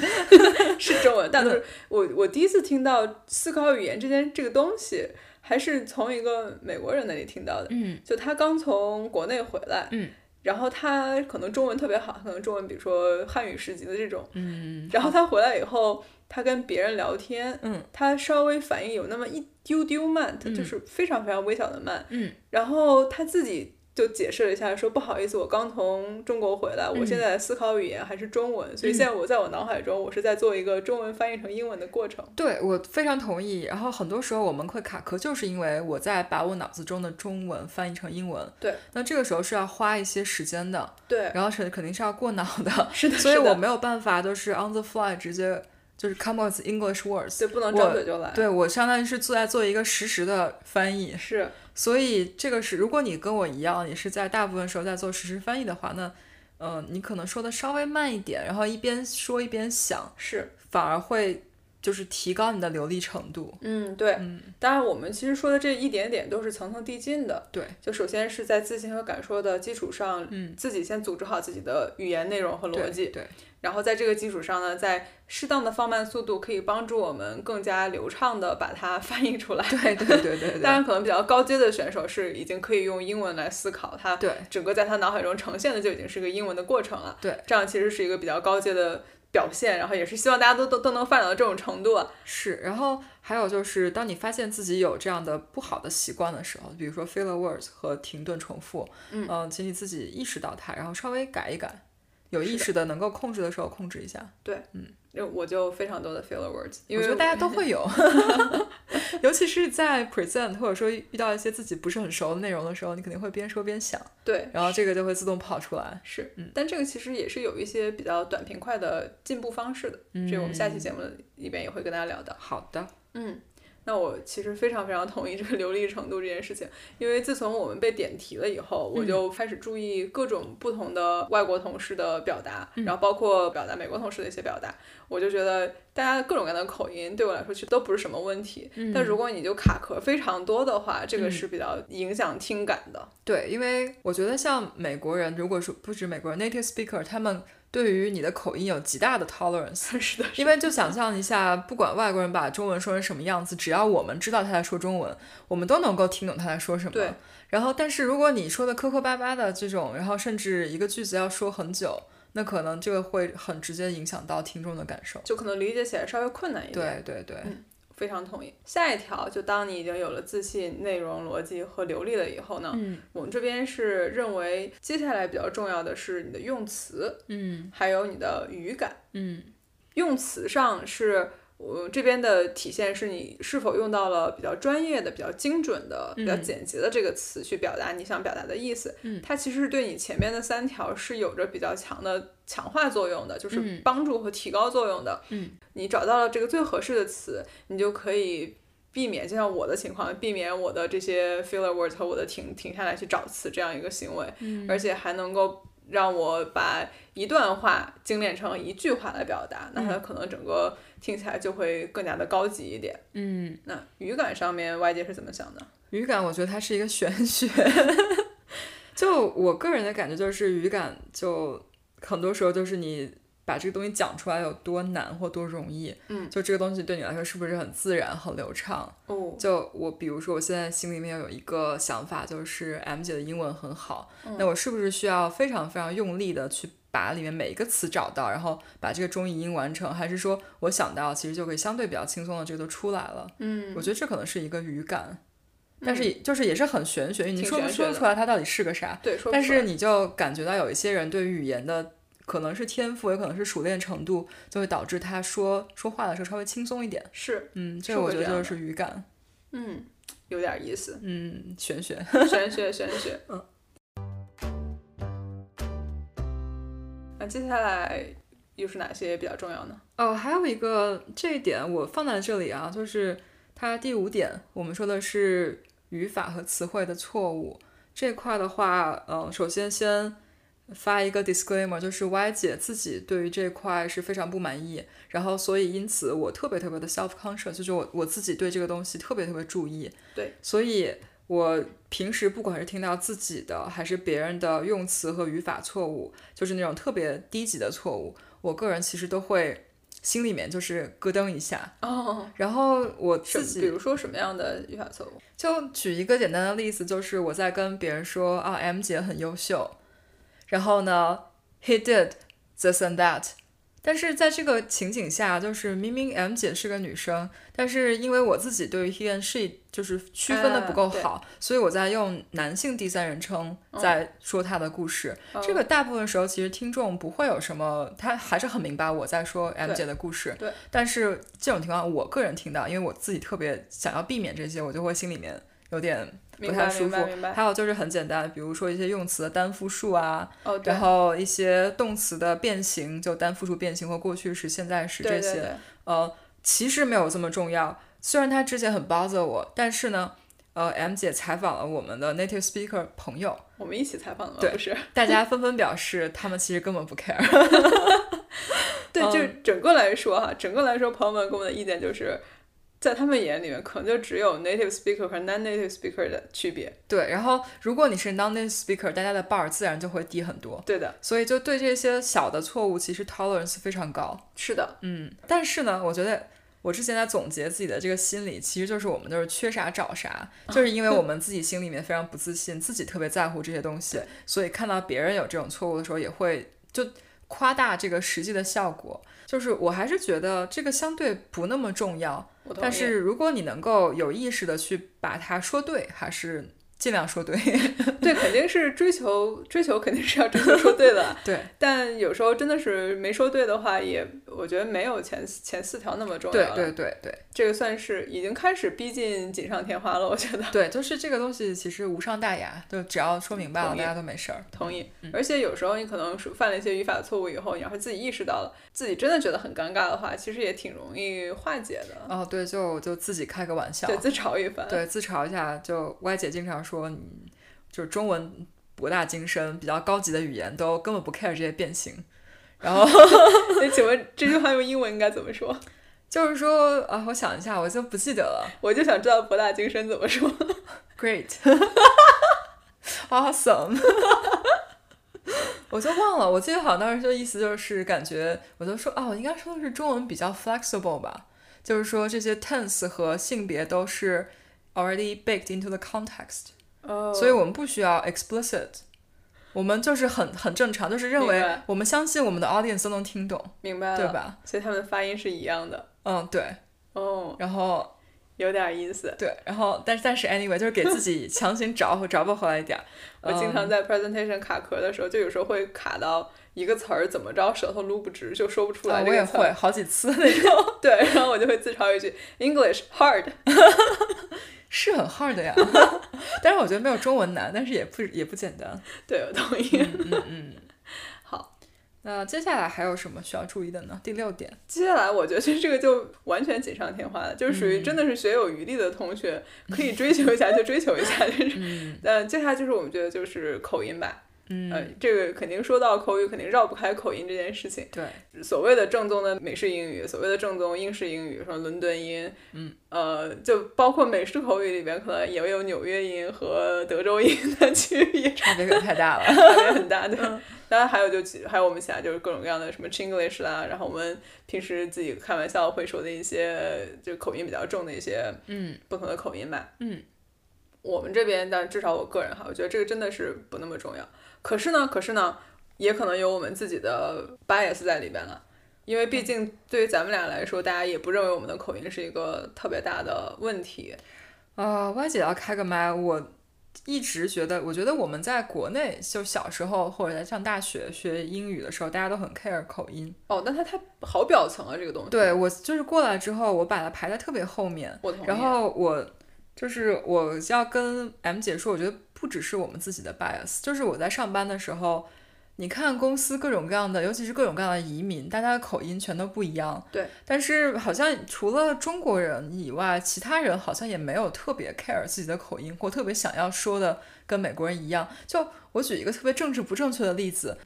是中文。但是我我第一次听到思考语言这件这个东西，还是从一个美国人那里听到的。嗯。就他刚从国内回来，嗯，然后他可能中文特别好，可能中文比如说汉语十级的这种，嗯，然后他回来以后，他跟别人聊天，嗯，他稍微反应有那么一丢丢慢，嗯就是非常非常微小的慢，嗯，然后他自己就解释了一下，说不好意思，我刚从中国回来，我嗯现在思考语言还是中文，所以现在我在我脑海中，我是在做一个中文翻译成英文的过程。对我非常同意。然后很多时候我们会卡壳，就是因为我在把我脑子中的中文翻译成英文。对，那这个时候是要花一些时间的，对，然后是肯定是要过脑的，是的，所以我没有办法就是 on the fly 直接就是 come with English words。对不能我张嘴就来，对我相当于是做在做一个实时的翻译，是所以这个是如果你跟我一样，你是在大部分时候在做实时翻译的话，那呃你可能说的稍微慢一点，然后一边说一边想，是，反而会就是提高你的流利程度。嗯，对。嗯，当然，我们其实说的这一点点都是层层递进的。对，就首先是在自信和敢说的基础上，嗯，自己先组织好自己的语言内容和逻对辑，对，然后在这个基础上呢，在适当的放慢速度，可以帮助我们更加流畅的把它 翻译出来。对对对对对，当然，可能比较高阶的选手是已经可以用英文来思考，他对整个在他脑海中呈现的就已经是个英文的过程了。对，这样其实是一个比较高阶的表现，然后也是希望大家都都都能发展到这种程度啊。是。然后还有就是，当你发现自己有这样的不好的习惯的时候，比如说 filler words 和停顿重复，嗯呃请你自己意识到它，然后稍微改一改。有意识的能够控制的时候控制一下，就我就非常多的 filler words，因为我觉得大家都会有 尤其是在 present 或者说遇到一些自己不是很熟的内容的时候，你肯定会边说边想，对然后这个就会自动跑出来。是，嗯但这个其实也是有一些比较短平快的进步方式的，这个我们下期嗯节目里边也会跟大家聊的。好的，嗯，那我其实非常非常同意这个流利程度这件事情，因为自从我们被点题了以后，我就开始注意各种不同的外国同事的表达，然后包括表达美国同事的一些表达，我就觉得大家各种各样的口音对我来说其实都不是什么问题，但如果你就卡壳非常多的话，这个是比较影响听感的。对，因为我觉得像美国人，如果说不止美国人，native speaker，他们对于你的口音有极大的 tolerance。是的，因为就想象一下，不管外国人把中文说成什么样子，只要我们知道他在说中文，我们都能够听懂他在说什么。对。然后，但是如果你说的磕磕巴巴的这种，然后甚至一个句子要说很久，那可能这个会很直接影响到听众的感受。就可能理解起来稍微困难一点。对对对，非常同意。下一条，就当你已经有了自信、内容、逻辑和流利了以后呢，嗯我们这边是认为接下来比较重要的是你的用词，嗯还有你的语感。嗯用词上是。我这边的体现是你是否用到了比较专业的、比较精准的、比较嗯简洁的这个词去表达你想表达的意思。嗯它其实是对你前面的三条是有着比较强的强化作用的，就是嗯帮助和提高作用的。嗯，你找到了这个最合适的词，你就可以避免，就像我的情况，避免我的这些 filler words 和我的停停下来去找词这样一个行为，嗯而且还能够让我把一段话精炼成一句话来表达，那它可能整个听起来就会更加的高级一点。嗯，那语感上面，外界是怎么想的？语感我觉得它是一个玄学。就我个人的感觉就是语感，就很多时候就是你把这个东西讲出来有多难或多容易，嗯，就这个东西对你来说是不是很自然、很流畅？哦，就我比如说，我现在心里面有一个想法，就是 M 姐的英文很好，嗯那我是不是需要非常非常用力的去把里面每一个词找到，然后把这个中译英完成？还是说我想到其实就可以相对比较轻松的这个都出来了？嗯，我觉得这可能是一个语感，但是也就是也是很玄学，你说不说得出来它到底是个啥？对，说不但出来是你就感觉到有一些人对于语言的可能是天赋，也可能是熟练程度，就会导致他说说话的时候稍微轻松一点。是，嗯，这我觉得就是语感。嗯，有点意思，嗯，玄学。玄学，玄学。嗯。那接下来又是哪些比较重要呢？哦，还有一个这一点我放在这里啊，就是它第五点，我们说的是语法和词汇的错误这块的话，嗯、首先先发一个 disclaimer，就是 Y 姐自己对于这块是非常不满意，然后所以因此我特别特别的 self conscious，就是我我自己对这个东西特别特别注意，对，所以我平时不管是听到自己的还是别人的用词和语法错误，就是那种特别低级的错误，我个人其实都会心里面就是咯噔一下。哦，然后我自己比如说什么样的语法错误？就举一个简单的例子，就是我在跟别人说啊，M 姐很优秀，然后呢，he did this and that，但是在这个情景下，就是明明 M 姐是个女生，但是因为我自己对于 he and she 就是区分的不够好，所以我在用男性第三人称在说她的故事。这个大部分时候其实听众不会有什么，他还是很明白我在说 M 姐的故事。对，但是这种情况我个人听到，因为我自己特别想要避免这些，我就会心里面有点不太舒服。还有就是很简单，比如说一些用词的单复数啊，哦，然后一些动词的变形，就单复数变形或过去时、现在时这些，对对对，呃，其实没有这么重要。虽然他之前很 bother 我，但是呢，呃，M 姐采访了我们的 native speaker 朋友，我们一起采访的吗？对不是。大家纷纷表示他们其实根本不 care。对，嗯就是整个来说哈，整个来说，朋友们给我们的意见就是，在他们眼里面，可能就只有 native speaker 和 non-native speaker 的区别。对，然后如果你是 non-native speaker，大家的 bar 自然就会低很多。对的，所以就对这些小的错误，其实 tolerance 非常高。是的，嗯，但是呢，我觉得我之前在总结自己的这个心理，其实就是我们都是缺啥找啥，就是因为我们自己心里面非常不自信，自己特别在乎这些东西，所以看到别人有这种错误的时候，也会就夸大这个实际的效果。就是我还是觉得这个相对不那么重要。但是如果你能够有意识的去把它说对，还是尽量说对。对，肯定是追求追求，肯定是要追求说对的。对但有时候真的是没说对的话，也我觉得没有前前四条那么重要对了。对对对这个算是已经开始逼近锦上添花了，我觉得。对，就是这个东西其实无伤大雅，就只要说明白了，大家都没事儿。同意，嗯而且有时候你可能是犯了一些语法错误以后，你要是自己意识到了，自己真的觉得很尴尬的话，其实也挺容易化解的。哦，对，就就自己开个玩笑，对，自嘲一番。对，自嘲一下。就歪姐经常说，你就是中文博大精深、比较高级的语言都根本不 care 这些变形。然后 那请问这句话用英文应该怎么说？就是说啊，我想一下，我就不记得了。我就想知道博大精深怎么说。Great，awesome，我就忘了，我记得好像当时就意思就是感觉，我就说啊，我应该说的是中文比较 flexible 吧，就是说这些 tense 和性别都是 already baked into the context。哦所以我们不需要 explicit，我们就是很很正常，就是认为我们相信我们的 audience 都能听懂，明白了，对？吧？所以他们的发音是一样的。嗯，对，哦，然后有点意思。对，然后但是但是 anyway，就是给自己强行找回 找不回来一点儿。我经常嗯在 presentation 卡壳的时候，就有时候会卡到一个词儿怎么着，舌头撸不直，就说不出啊来。我也会好几次那种，对，然后我就会自嘲一句 English hard。是很 hard 的呀。但是我觉得没有中文难，但是也不也不简单。对，我同意。嗯嗯。好，那接下来还有什么需要注意的呢？第六点，接下来我觉得这个就完全锦上添花了，就是属于真的是学有余力的同学，可以追求一下就追求一下，就是。嗯呃，接下来就是我们觉得就是口音吧。嗯，呃，这个肯定说到口语，肯定绕不开口音这件事情。对，所谓的正宗的美式英语，所谓的正宗英式英语，什么伦敦音，嗯，呃，就包括美式口语里边，可能也有纽约音和德州音的区别，差别可太大了。差别很大对。嗯当然还有就其还有我们其他就是各种各样的什么 Chinglish 啦，然后我们平时自己开玩笑会说的一些就口音比较重的一些嗯不同的口音吧。嗯，我们这边，但至少我个人哈，我觉得这个真的是不那么重要。可是呢，可是呢，也可能有我们自己的 bias 在里边了。因为毕竟对于咱们俩来说，大家也不认为我们的口音是一个特别大的问题。啊、歪姐要开个麦，我一直觉得，我觉得我们在国内就小时候或者在上大学学英语的时候，大家都很 care 口音。哦，那它太好表层了，这个东西。，对我就是过来之后，我把它排在特别后面，我同意。然后我就是我要跟 M 姐说，我觉得不只是我们自己的 bias，就是我在上班的时候。你看公司各种各样的，尤其是各种各样的移民，大家的口音全都不一样。对。但是好像除了中国人以外，其他人好像也没有特别 care 自己的口音，或特别想要说的跟美国人一样。就我举一个特别政治不正确的例子，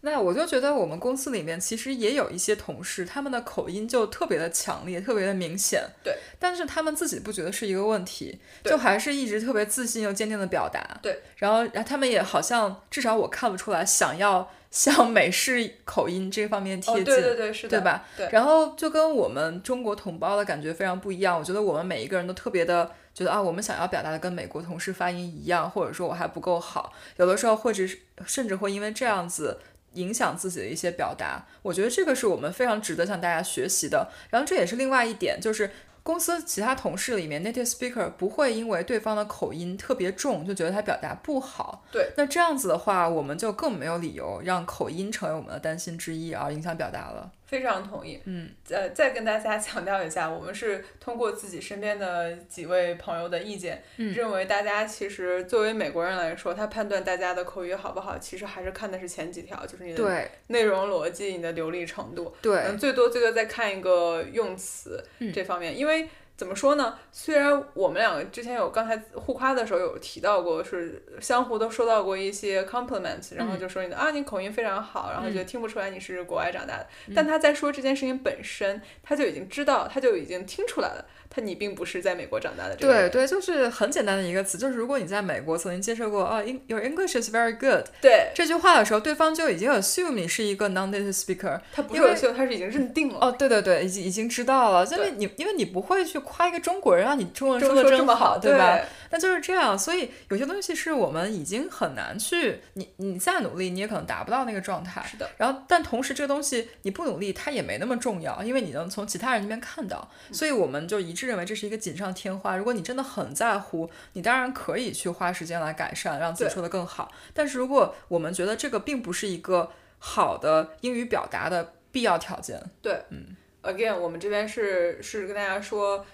那我就觉得我们公司里面其实也有一些同事，他们的口音就特别的强烈，特别的明显。对。但是他们自己不觉得是一个问题，就还是一直特别自信又坚定的表达。对。然后，然后他们也好像至少我看不出来想要向美式口音这方面贴哦，近。对对对，是的，对吧？对然后就跟我们中国同胞的感觉非常不一样。我觉得我们每一个人都特别的觉得啊，我们想要表达的跟美国同事发音一样，或者说我还不够好。有的时候或者是甚至会因为这样子影响自己的一些表达。我觉得这个是我们非常值得向大家学习的。然后这也是另外一点，就是。公司其他同事里面，native speaker 不会因为对方的口音特别重就觉得他表达不好。对，那这样子的话，我们就更没有理由让口音成为我们的担心之一而影响表达了。非常同意。嗯，呃，再跟大家强调一下，我们是通过自己身边的几位朋友的意见，嗯。认为大家其实作为美国人来说，他判断大家的口语好不好，其实还是看的是前几条，就是你的内容逻辑、你的流利程度。对。嗯，最多最多再看一个用词、嗯。这方面，因为怎么说呢？虽然我们两个之前有刚才互夸的时候有提到过，是相互都收到过一些 compliments，然后就说你的、啊你口音非常好，然后就听不出来你是国外长大的。但他在说这件事情本身，他就已经知道，他就已经听出来了，他你并不是在美国长大的这个人。对对，就是很简单的一个词，就是如果你在美国曾经接受过啊、e Your English is very good 对，这句话的时候，对方就已经 assume 你是一个 non-native speaker。他不是 assume，，他是已经认定了。哦，对对对，已经已经知道了，因为你因为你不会去夸一个中国人，让你中文这么的这么好，对吧？那就是这样，所以有些东西是我们已经很难去，你你再努力，你也可能达不到那个状态。是的。然后，但同时这个东西你不努力，它也没那么重要，因为你能从其他人那边看到，所以我们就一致认为这是一个锦上添花。如果你真的很在乎，你当然可以去花时间来改善，让自己说的更好。但是如果我们觉得这个并不是一个好的英语表达的必要条件，对，嗯，again，我们这边是是跟大家说，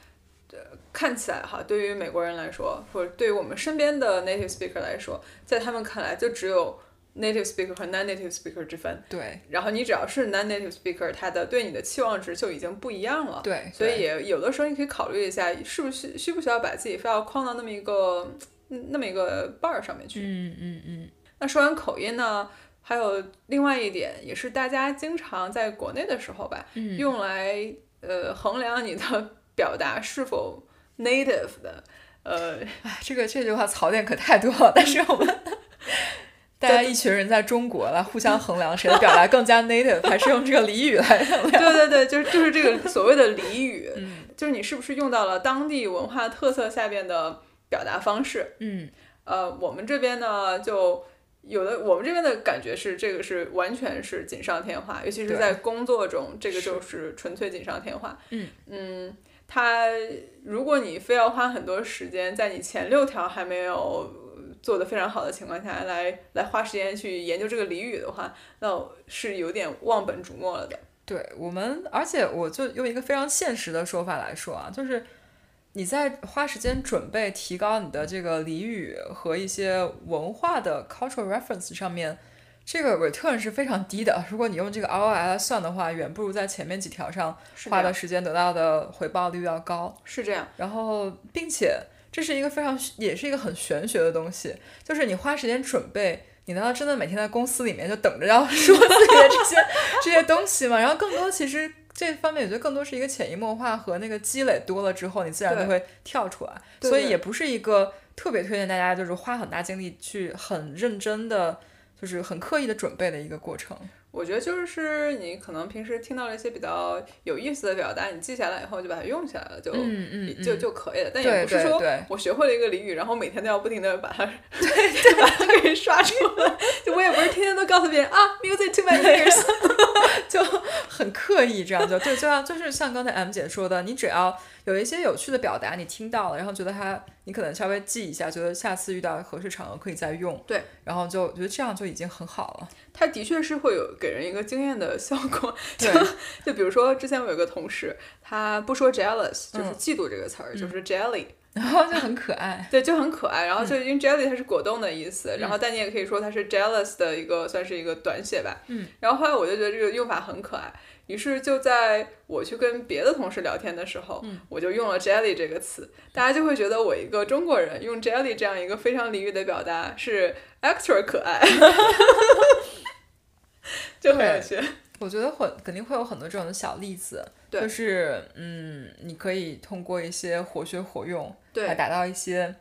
呃，看起来哈，对于美国人来说，或者对于我们身边的 native speaker 来说，在他们看来就只有 native speaker 和 non-native speaker 之分。对然后你只要是 non-native speaker，他的对你的期望值就已经不一样了。对，所以也有的时候你可以考虑一下，是不是需不需要把自己非要框到那么一个嗯那么一个 bar 上面去。嗯嗯嗯，那说完口音呢，还有另外一点，也是大家经常在国内的时候吧，嗯用来呃衡量你的表达是否 native 的，呃，哎，这个这句话槽点可太多了，但是我们 大家一群人在中国来互相衡量谁的表达更加 native，还是用这个俚语来衡量。对对对，就是就是这个所谓的俚语，嗯就是你是不是用到了当地文化特色下边的表达方式。嗯呃，我们这边呢就。有的，我们这边的感觉是，这个是完全是锦上添花，尤其是在工作中，这个就是纯粹锦上添花。嗯嗯，它如果你非要花很多时间在你前六条还没有做得非常好的情况下来来花时间去研究这个俚语的话，那是有点忘本逐末了的。对我们，而且我就用一个非常现实的说法来说啊，就是你在花时间准备提高你的这个俚语和一些文化的 cultural reference 上面，这个 return 是非常低的。如果你用这个 ROI 来算的话，远不如在前面几条上花的时间得到的回报率要高。是这样，然后，并且这是一个非常也是一个很玄学的东西，就是你花时间准备，你难道真的每天在公司里面就等着要 说自己的这些这些东西吗？然后更多其实这方面，我觉得更多是一个潜移默化和那个积累多了之后，你自然就会跳出来。所以也不是一个特别推荐大家就是花很大精力去很认真的。就是很刻意的准备的一个过程，我觉得就是你可能平时听到了一些比较有意思的表达，你记下来以后就把它用起来了，就、嗯嗯就就可以了。但也不是说我学会了一个俚语，然后每天都要不停的把它 对对把它给刷出来。就我也不是天天都告诉别人啊，music to my ears。就很刻意这样就对，就像就是像刚才 M 姐说的，你只要有一些有趣的表达，你听到了，然后觉得它，你可能稍微记一下，觉得下次遇到合适场合可以再用，对，然后就觉得这样就已经很好了，它的确是会有给人一个惊艳的效果。对。就就比如说之前我有个同事，他不说 jealous，就是嗯。嫉妒这个词儿，就是 jelly。然后就很可爱，对，就很可爱。然后嗯就因为 jelly 它是果冻的意思，然后但你也可以说它是 jealous 的一个算是一个短写吧。嗯。然后后来我就觉得这个用法很可爱，于是就在我去跟别的同事聊天的时候，嗯我就用了 jelly 这个词，大家就会觉得我一个中国人用 jelly 这样一个非常俚语的表达是 extra 可爱。得很有趣。我觉得会肯定会有很多这种的小例子，就是嗯，你可以通过一些活学活用，对来达到一些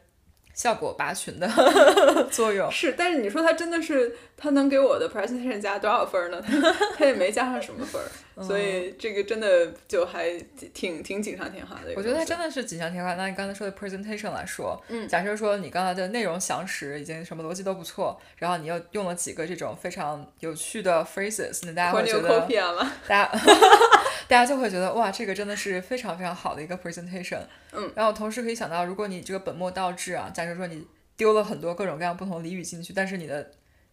效果拔群的 作用。是，但是你说他真的是他能给我的 presentation 加多少分儿呢？他 他也没加上什么分儿，所以这个真的就还挺挺锦上添花的。我觉得它真的是锦上添花。那你刚才说的 presentation 来说，嗯假设说你刚才的内容详实，已经什么逻辑都不错，然后你又用了几个这种非常有趣的 phrases，那大家会觉得？大家 大家就会觉得哇，这个真的是非常非常好的一个 presentation。嗯，然后同时可以想到，如果你这个本末倒置啊，假设说你丢了很多各种各样不同的俚语进去，但是你的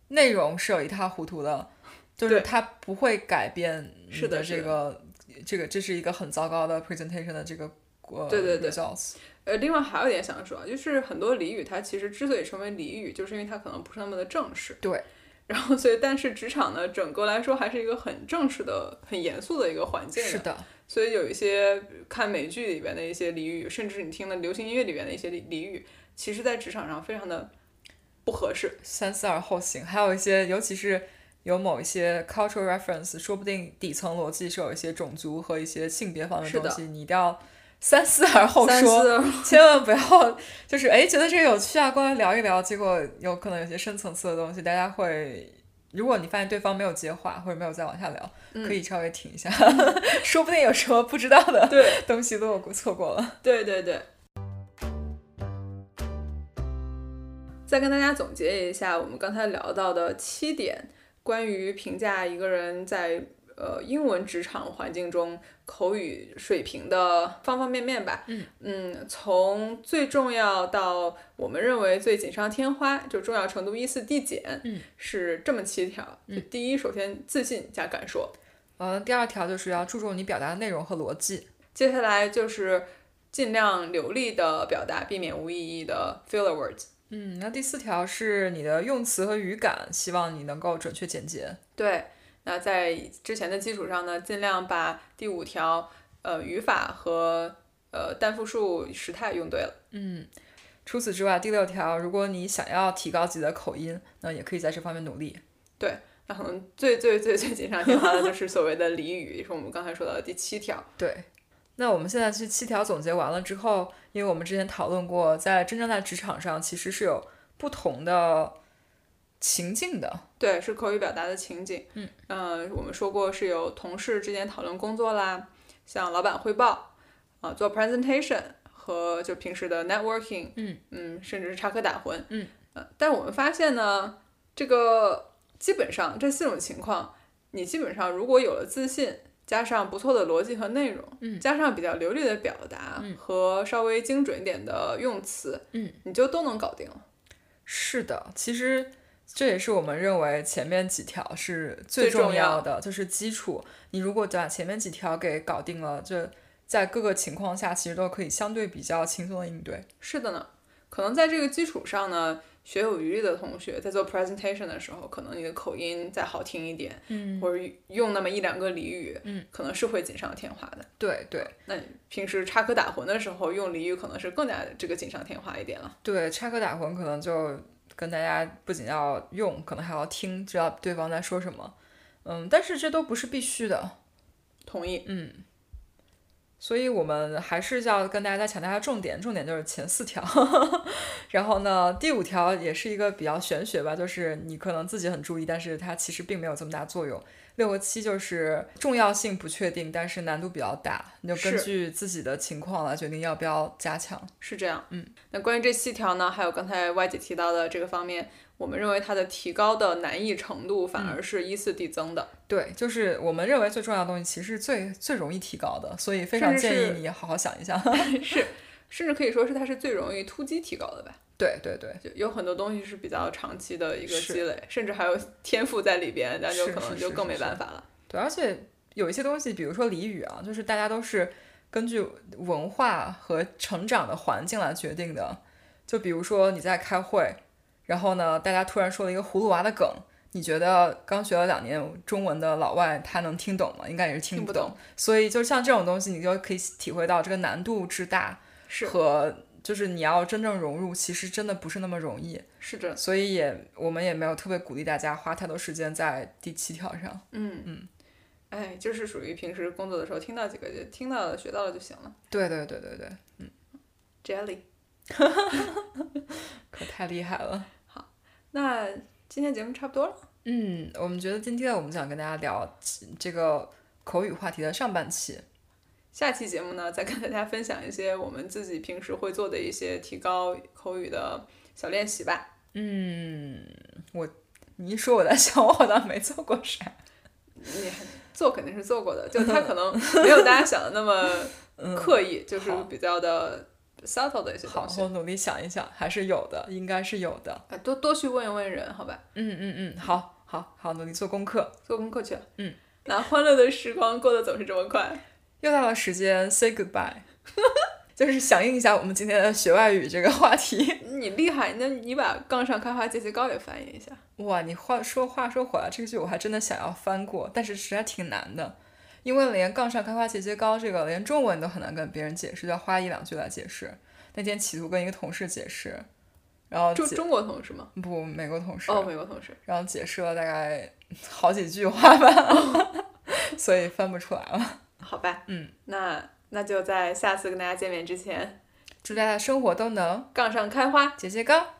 内容是有一塌糊涂的，就是它不会改变你是的这个这个这是一个很糟糕的 presentation 的这个呃对对对 results。呃，另外还有一点想说，就是很多俚语它其实之所以成为俚语，就是因为它可能不是那么的正式。对。然后，所以，但是职场呢，整个来说还是一个很正式的、很严肃的一个环境。是。的，所以有一些看美剧里边的一些俚语，甚至你听的流行音乐里边的一些俚俚语，其实在职场上非常的不合适。三思而后行，还有一些，尤其是有某一些 cultural reference，说不定底层逻辑是有一些种族和一些性别方面的东西，你一定要三思而后说，思千万不要就是哎觉得这个有趣啊，过来聊一聊，结果有可能有些深层次的东西，大家会。如果你发现对方没有接话，或者没有再往下聊，可以稍微停一下，说不定有什么不知道的对东西落过错过了。对对对。再跟大家总结一下我们刚才聊到的七点关于评价一个人在呃英文职场环境中口语水平的方方面面吧。嗯从最重要到我们认为最锦上添花，就重要程度依次递减，嗯，是这么七条。就第一，首先自信加敢说。呃，第二条就是要注重你表达的内容和逻辑。接下来就是尽量流利的表达，避免无意义的 filler words。嗯，那第四条是你的用词和语感，希望你能够准确简洁。对，那在之前的基础上呢，尽量把第五条呃语法和呃单复数时态用对了。嗯除此之外，第六条，如果你想要提高自己的口音，那也可以在这方面努力。对那可能最最最最锦上添花的就是所谓的俚语，也是我们刚才说到的第七条。对，那我们现在这七条总结完了之后，因为我们之前讨论过，在真正在职场上其实是有不同的情境的。对，是口语表达的情景。嗯，呃，我们说过是有同事之间讨论工作啦，向老板汇报，啊、做 presentation 和就平时的 networking，嗯嗯，甚至是插科打诨。嗯，呃，但我们发现呢，这个基本上这四种情况，你基本上如果有了自信。加上不错的逻辑和内容，嗯加上比较流利的表达、嗯和稍微精准一点的用词，嗯，你就都能搞定了。是的，其实这也是我们认为前面几条是最最重重要要的，就是基础。你如果把前面几条给搞定了，就在各个情况下其实都可以相对比较轻松的应对。是的呢，可能在这个基础上呢，学有余力的同学在做 presentation 的时候，可能你的口音再好听一点，嗯，或者用那么一两个俚语，嗯，可能是会锦上添花的。对对那你平时插科打诨的时候用俚语，可能是更加这个锦上添花一点了。对，插科打诨可能就跟大家不仅要用，可能还要听，知道对方在说什么。嗯，但是这都不是必须的。同意。嗯，所以我们还是要跟大家再强调一下重点，重点就是前四条。然后呢，第五条也是一个比较玄学吧，就是你可能自己很注意，但是它其实并没有这么大作用。六和七就是重要性不确定，但是难度比较大，你就根据自己的情况来决定要不要加强。是这样，嗯，那关于这七条呢，还有刚才 Y 姐提到的这个方面，我们认为它的提高的难易程度反而是依次递增的。对，就是我们认为最重要的东西，其实是最最容易提高的，所以非常建议你好好想一想。是，甚至可以说是它是最容易突击提高的吧。对对对，就有很多东西是比较长期的一个积累，甚至还有天赋在里边，那就可能就更没办法了。对，而且有一些东西，比如说俚语啊，就是大家都是根据文化和成长的环境来决定的。就比如说你在开会，然后呢，大家突然说了一个葫芦娃的梗，你觉得刚学了两年中文的老外他能听懂吗？应该也是不听不懂所以就像这种东西，你就可以体会到这个难度之大是和就是你要真正融入，其实真的不是那么容易。是的，所以也我们也没有特别鼓励大家花太多时间在第七条上。嗯嗯，哎，就是属于平时工作的时候听到几个就听到了学到了就行了。对对对对对，嗯 Jelly，可太厉害了。好那今天节目差不多了。嗯，我们觉得今天我们想跟大家聊这个口语话题的上半期。下期节目呢，再跟大家分享一些我们自己平时会做的一些提高口语的小练习吧。嗯，我你一说我在想，我好像没做过啥。你做肯定是做过的，就他可能 没有大家想的那么刻意，就是比较的 subtle 的一些好东，西。我努力想一想，还是有的，应该是有的。啊，多多去问一问人，好吧，嗯嗯嗯，好，好，好，努力做功课。做功课去。嗯，那欢乐的时光过得总是这么快。又到了时间 say goodbye，就是响应一下我们今天的学外语这个话题。你厉害，那你把“杠上开花节节高”也翻译一下。哇，你话说话说回来，这个句我还真的想要翻过，但是实在挺难的，因为连“杠上开花节节高”这个连中文都很难跟别人解释，要花一两句来解释。那天企图跟一个同事解释，然后解中中国同事吗？不美国同事，哦，美国同事。然后解释了大概好几句话吧，所以翻不出来了。好吧，嗯，那那就在下次跟大家见面之前，祝大家生活都能杠上开花。节节高。